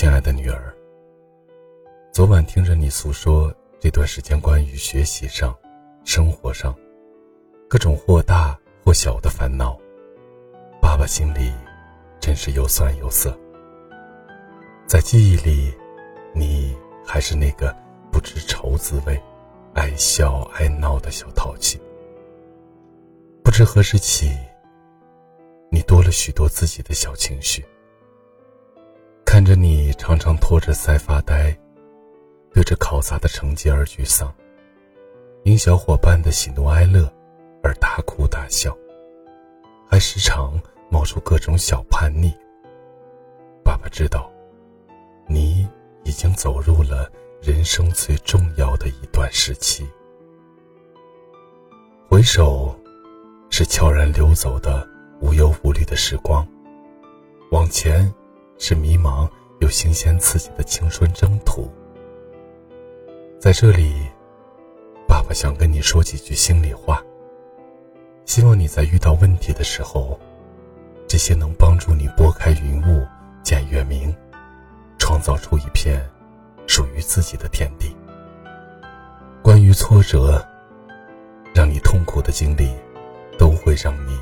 亲爱的女儿，昨晚听着你诉说这段时间关于学习上、生活上各种或大或小的烦恼，爸爸心里真是又酸又涩。在记忆里，你还是那个不知愁滋味、爱笑爱闹的小淘气。不知何时起，你多了许多自己的小情绪。看着你常常托着腮发呆，对着考砸的成绩而沮丧，因小伙伴的喜怒哀乐而大哭大笑，还时常冒出各种小叛逆。爸爸知道，你已经走入了人生最重要的一段时期。回首，是悄然流走的无忧无虑的时光；往前。是迷茫又新鲜刺激的青春征途。在这里，爸爸想跟你说几句心里话。希望你在遇到问题的时候，这些能帮助你拨开云雾见月明，创造出一片属于自己的天地。关于挫折，让你痛苦的经历，都会让你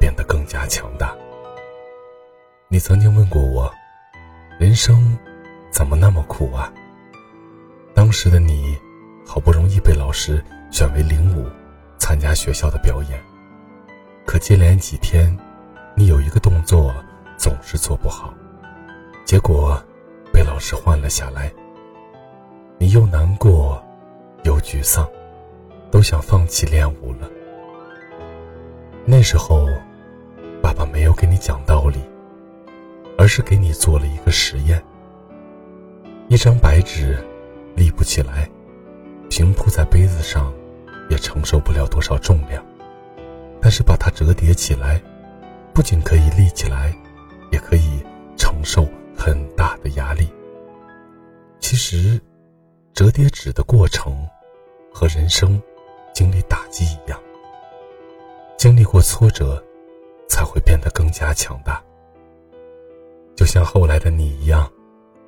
变得更加强大。你曾经问过我，人生怎么那么苦啊？当时的你，好不容易被老师选为领舞，参加学校的表演，可接连几天，你有一个动作总是做不好，结果被老师换了下来。你又难过，又沮丧，都想放弃练舞了。那时候，爸爸没有给你讲道理。而是给你做了一个实验。一张白纸，立不起来，平铺在杯子上，也承受不了多少重量。但是把它折叠起来，不仅可以立起来，也可以承受很大的压力。其实，折叠纸的过程，和人生经历打击一样，经历过挫折，才会变得更加强大。就像后来的你一样，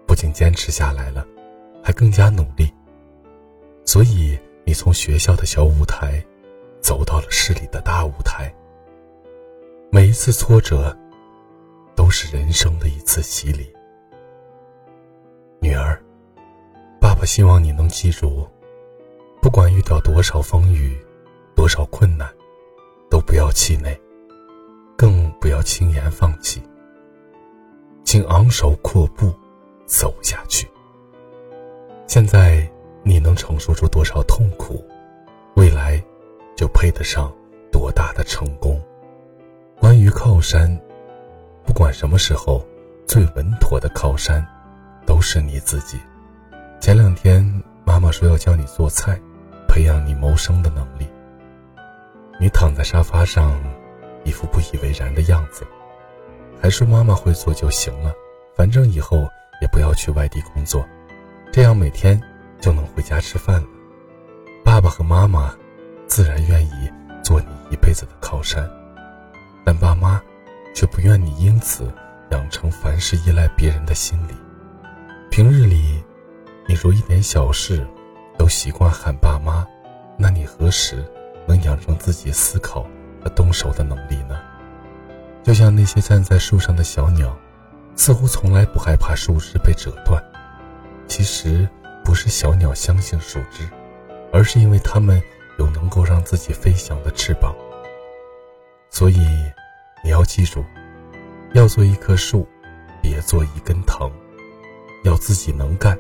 不仅坚持下来了，还更加努力。所以你从学校的小舞台，走到了市里的大舞台。每一次挫折，都是人生的一次洗礼。女儿，爸爸希望你能记住，不管遇到多少风雨，多少困难，都不要气馁，更不要轻言放弃。请昂首阔步，走下去。现在你能承受住多少痛苦，未来就配得上多大的成功。关于靠山，不管什么时候，最稳妥的靠山，都是你自己。前两天妈妈说要教你做菜，培养你谋生的能力。你躺在沙发上，一副不以为然的样子。还说妈妈会做就行了，反正以后也不要去外地工作，这样每天就能回家吃饭了。爸爸和妈妈自然愿意做你一辈子的靠山，但爸妈却不愿你因此养成凡事依赖别人的心理。平日里，你若一点小事都习惯喊爸妈，那你何时能养成自己思考和动手的能力呢？就像那些站在树上的小鸟，似乎从来不害怕树枝被折断。其实不是小鸟相信树枝，而是因为它们有能够让自己飞翔的翅膀。所以，你要记住，要做一棵树，别做一根藤。要自己能干，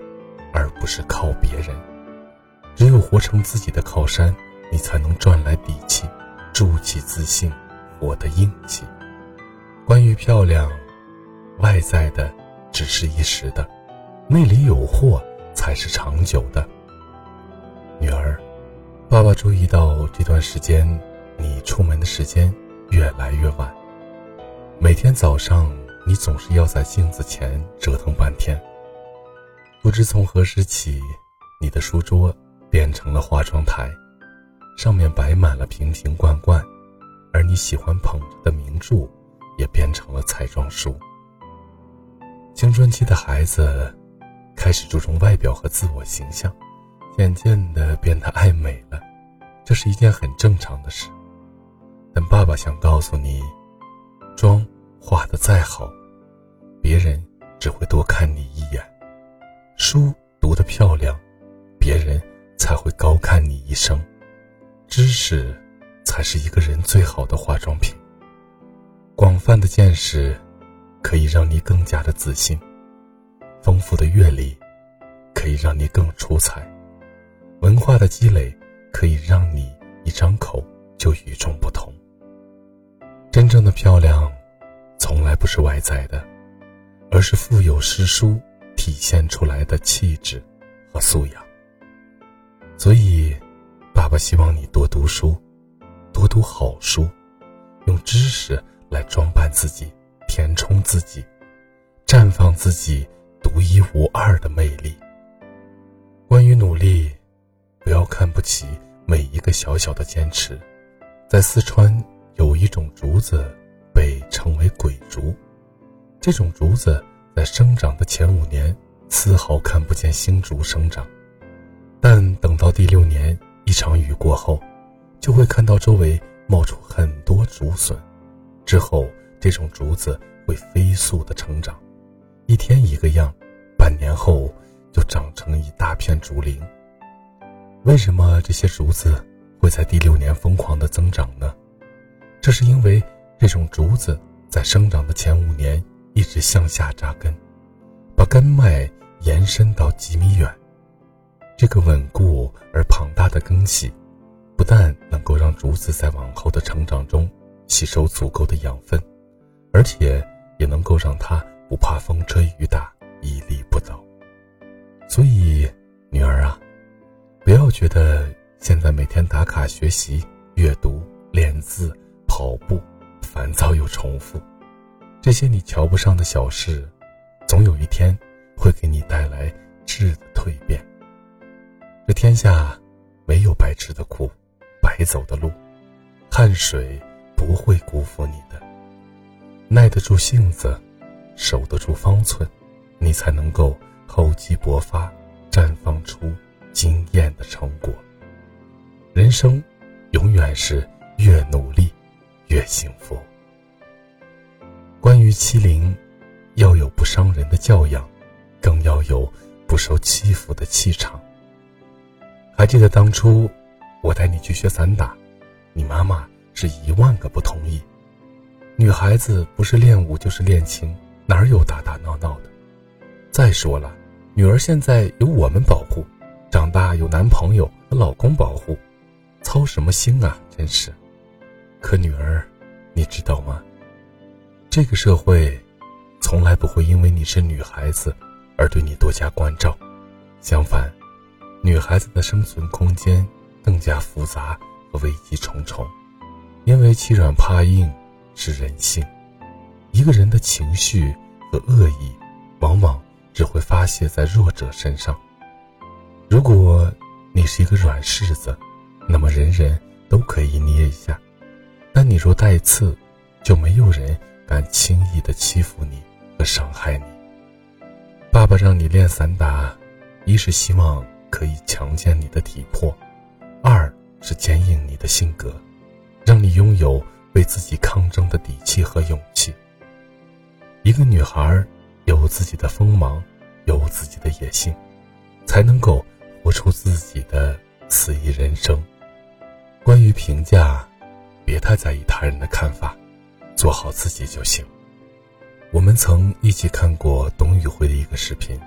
而不是靠别人。只有活成自己的靠山，你才能赚来底气，筑起自信，活得硬气。关于漂亮，外在的只是一时的，内里有货才是长久的。女儿，爸爸注意到这段时间你出门的时间越来越晚，每天早上你总是要在镜子前折腾半天。不知从何时起，你的书桌变成了化妆台，上面摆满了瓶瓶罐罐，而你喜欢捧着的名著。也变成了彩妆书。青春期的孩子开始注重外表和自我形象，渐渐的变得爱美了，这是一件很正常的事。但爸爸想告诉你，妆化的再好，别人只会多看你一眼；书读得漂亮，别人才会高看你一生。知识才是一个人最好的化妆品。广泛的见识可以让你更加的自信，丰富的阅历可以让你更出彩，文化的积累可以让你一张口就与众不同。真正的漂亮，从来不是外在的，而是腹有诗书体现出来的气质和素养。所以。爸爸希望你多读书，多读好书，用知识来装扮自己，填充自己，绽放自己独一无二的魅力。关于努力，不要看不起每一个小小的坚持。在四川有一种竹子被称为“鬼竹”，这种竹子在生长的前五年丝毫看不见新竹生长，但等到第六年。一场雨过后，就会看到周围冒出很多竹笋，之后这种竹子会飞速的成长，一天一个样，半年后就长成一大片竹林。为什么这些竹子会在第六年疯狂的增长呢？这是因为这种竹子在生长的前五年一直向下扎根，把根脉延伸到几米远。这个稳固而庞大的根系，不但能够让竹子在往后的成长中吸收足够的养分，而且也能够让它不怕风吹雨打，屹立不倒。所以，女儿啊，不要觉得现在每天打卡学习、阅读、练字、跑步，烦躁又重复，这些你瞧不上的小事，总有一天会给你带来质的蜕变。这天下没有白吃的苦，白走的路，汗水不会辜负你的。耐得住性子，守得住方寸，你才能够厚积薄发，绽放出惊艳的成果。人生永远是越努力越幸福。关于欺凌，要有不伤人的教养，更要有不受欺负的气场。还记得当初我带你去学散打，你妈妈是一万个不同意。女孩子不是练武就是练琴，哪有打打闹闹的？再说了，女儿现在有我们保护，长大有男朋友和老公保护，操什么心啊？真是。可女儿，你知道吗？这个社会从来不会因为你是女孩子而对你多加关照，相反。女孩子的生存空间更加复杂和危机重重，因为欺软怕硬是人性。一个人的情绪和恶意，往往只会发泄在弱者身上。如果你是一个软柿子，那么人人都可以捏一下；但你若带刺，就没有人敢轻易的欺负你和伤害你。爸爸让你练散打，一是希望。可以强健你的体魄，二是坚硬你的性格，让你拥有为自己抗争的底气和勇气。一个女孩有自己的锋芒，有自己的野心，才能够活出自己的肆意人生。关于评价，别太在意他人的看法，做好自己就行。我们曾一起看过董宇辉的一个视频。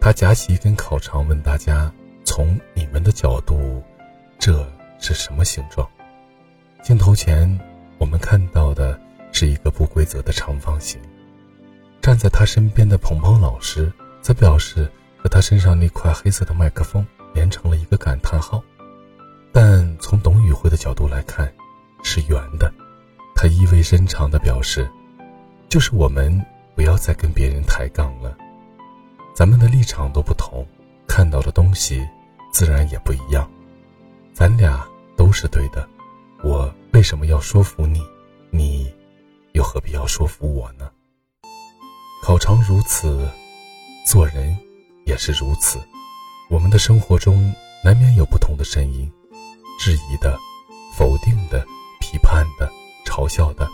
他夹起一根烤肠，问大家：“从你们的角度，这是什么形状？”镜头前，我们看到的是一个不规则的长方形。站在他身边的鹏鹏老师则表示，和他身上那块黑色的麦克风连成了一个感叹号。但从董宇辉的角度来看，是圆的。他意味深长地表示：“就是我们不要再跟别人抬杠了。”咱们的立场都不同，看到的东西自然也不一样。咱俩都是对的，我为什么要说服你？你又何必要说服我呢？考场如此，做人也是如此。我们的生活中难免有不同的声音，质疑的、否定的、批判的、嘲笑的。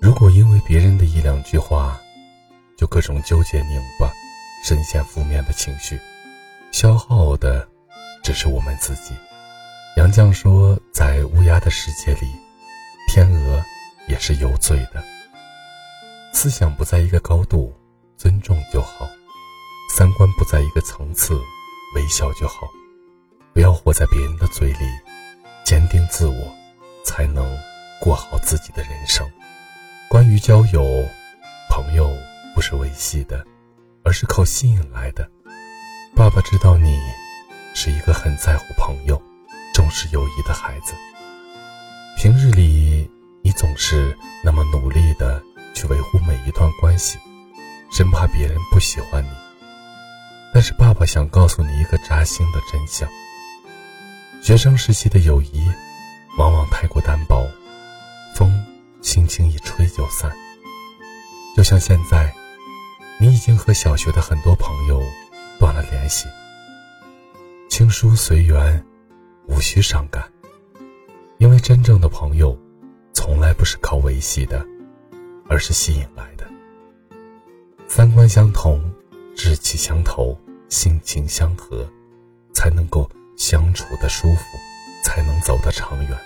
如果因为别人的一两句话，就各种纠结拧巴，深陷负面的情绪，消耗的只是我们自己。杨绛说，在乌鸦的世界里，天鹅也是有罪的。思想不在一个高度，尊重就好；三观不在一个层次，微笑就好。不要活在别人的嘴里，坚定自我，才能过好自己的人生。关于交友，朋友不是维系的，而是靠吸引来的。爸爸知道你是一个很在乎朋友、重视友谊的孩子。平日里，你总是那么努力的。去维护每一段关系，生怕别人不喜欢你。但是爸爸想告诉你一个扎心的真相：学生时期的友谊，往往太过单薄，风轻轻一吹就散。就像现在，你已经和小学的很多朋友断了联系。情疏随缘，无需伤感，因为真正的朋友，从来不是靠维系的。而是吸引来的。三观相同，志气相投，性情相合，才能够相处的舒服，才能走得长远。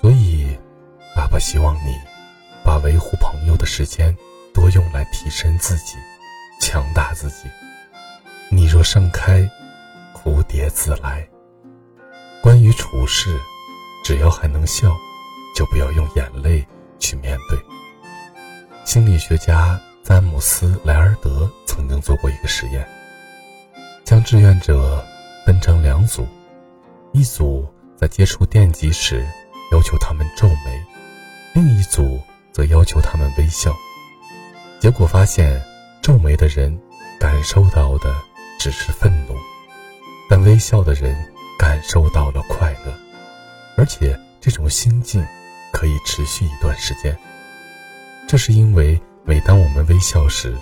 所以，爸爸希望你把维护朋友的时间多用来提升自己，强大自己。你若盛开，蝴蝶自来。关于处事，只要还能笑，就不要用眼泪去面对。心理学家詹姆斯·莱尔德曾经做过一个实验，将志愿者分成两组，一组在接触电极时要求他们皱眉，另一组则要求他们微笑。结果发现，皱眉的人感受到的只是愤怒，但微笑的人感受到了快乐，而且这种心境可以持续一段时间。这是因为，每当我们微笑时，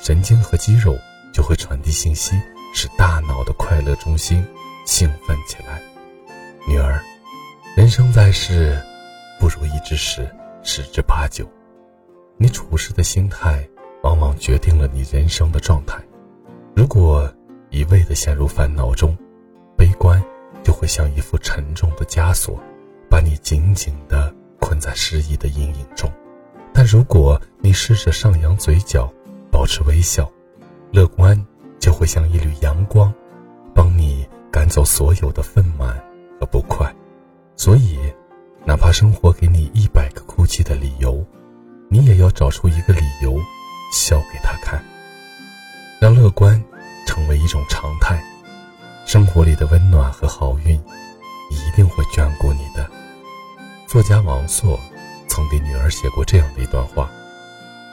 神经和肌肉就会传递信息，使大脑的快乐中心兴奋起来。女儿，人生在世，不如意之事十之八九。你处事的心态，往往决定了你人生的状态。如果一味的陷入烦恼中，悲观就会像一副沉重的枷锁，把你紧紧地困在失意的阴影中。但如果你试着上扬嘴角，保持微笑，乐观就会像一缕阳光，帮你赶走所有的愤懑和不快。所以，哪怕生活给你一百个哭泣的理由，你也要找出一个理由，笑给他看。让乐观成为一种常态，生活里的温暖和好运一定会眷顾你的。作家王朔。曾给女儿写过这样的一段话：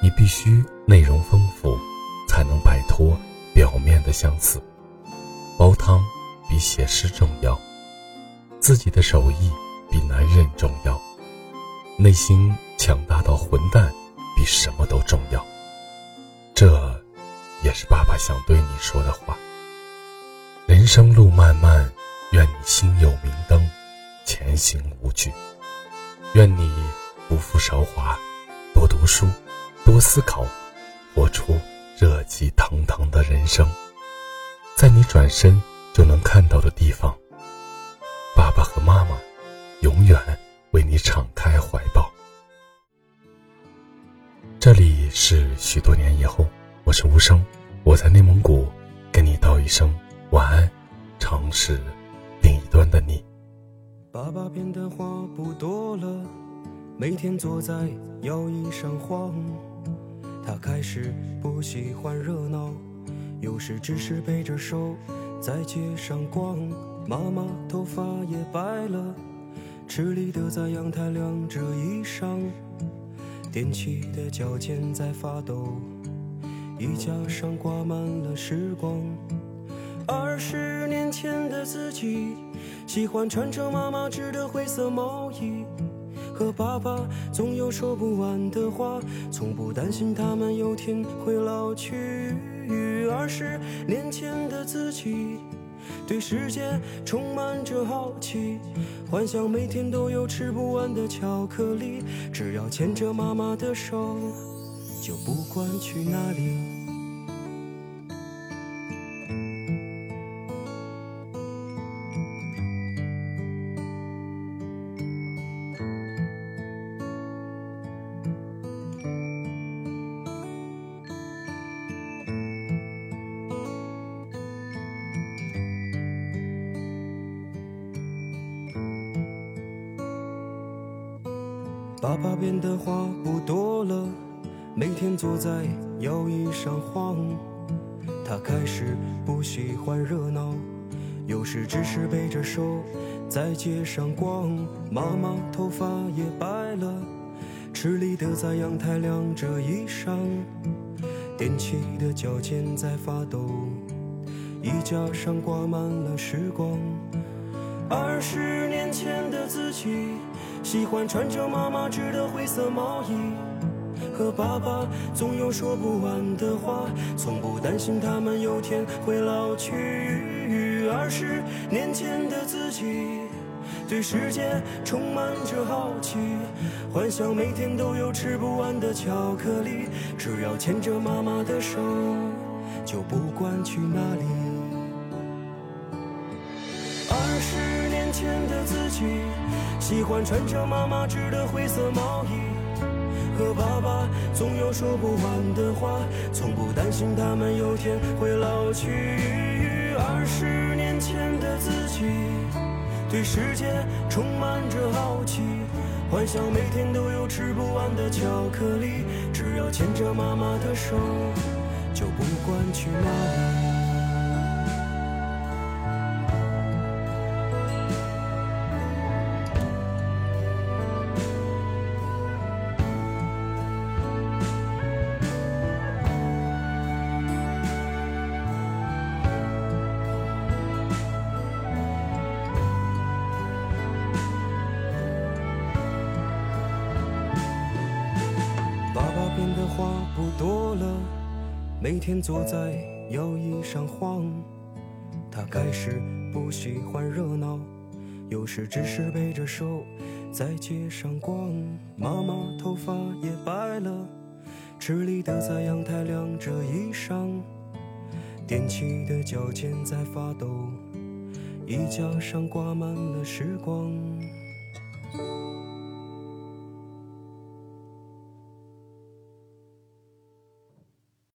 你必须内容丰富，才能摆脱表面的相似。煲汤比写诗重要，自己的手艺比男人重要，内心强大到混蛋比什么都重要。这，也是爸爸想对你说的话。人生路漫漫，愿你心有明灯，前行无惧。愿你。不负韶华，多读书，多思考，活出热气腾腾的人生。在你转身就能看到的地方，爸爸和妈妈永远为你敞开怀抱。这里是许多年以后，我是无声，我在内蒙古跟你道一声晚安，城市另一端的你。爸爸变的话不多了。每天坐在摇椅上晃，他开始不喜欢热闹，有时只是背着手在街上逛。妈妈头发也白了，吃力的在阳台晾着衣裳，踮起的脚尖在发抖，衣架上挂满了时光。二十年前的自己，喜欢穿着妈妈织的灰色毛衣。和爸爸总有说不完的话，从不担心他们有天会老去。二十年前的自己，对世界充满着好奇，幻想每天都有吃不完的巧克力，只要牵着妈妈的手，就不管去哪里。上晃。他开始不喜欢热闹，有时只是背着手在街上逛。妈妈头发也白了，吃力的在阳台晾着衣裳。踮起的脚尖在发抖，衣架上挂满了时光。二十年前的自己。喜欢穿着妈妈织的灰色毛衣，和爸爸总有说不完的话，从不担心他们有天会老去。二十年前的自己，对世界充满着好奇，幻想每天都有吃不完的巧克力，只要牵着妈妈的手，就不管去哪里。二十年前的自己。喜欢穿着妈妈织的灰色毛衣，和爸爸总有说不完的话，从不担心他们有天会老去。二十年前的自己，对世界充满着好奇，幻想每天都有吃不完的巧克力，只要牵着妈妈的手，就不管去哪里。话不多了，每天坐在摇椅上晃。他开始不喜欢热闹，有时只是背着手在街上逛。妈妈头发也白了，吃力的在阳台晾着衣裳。踮起的脚尖在发抖，衣架上挂满了时光。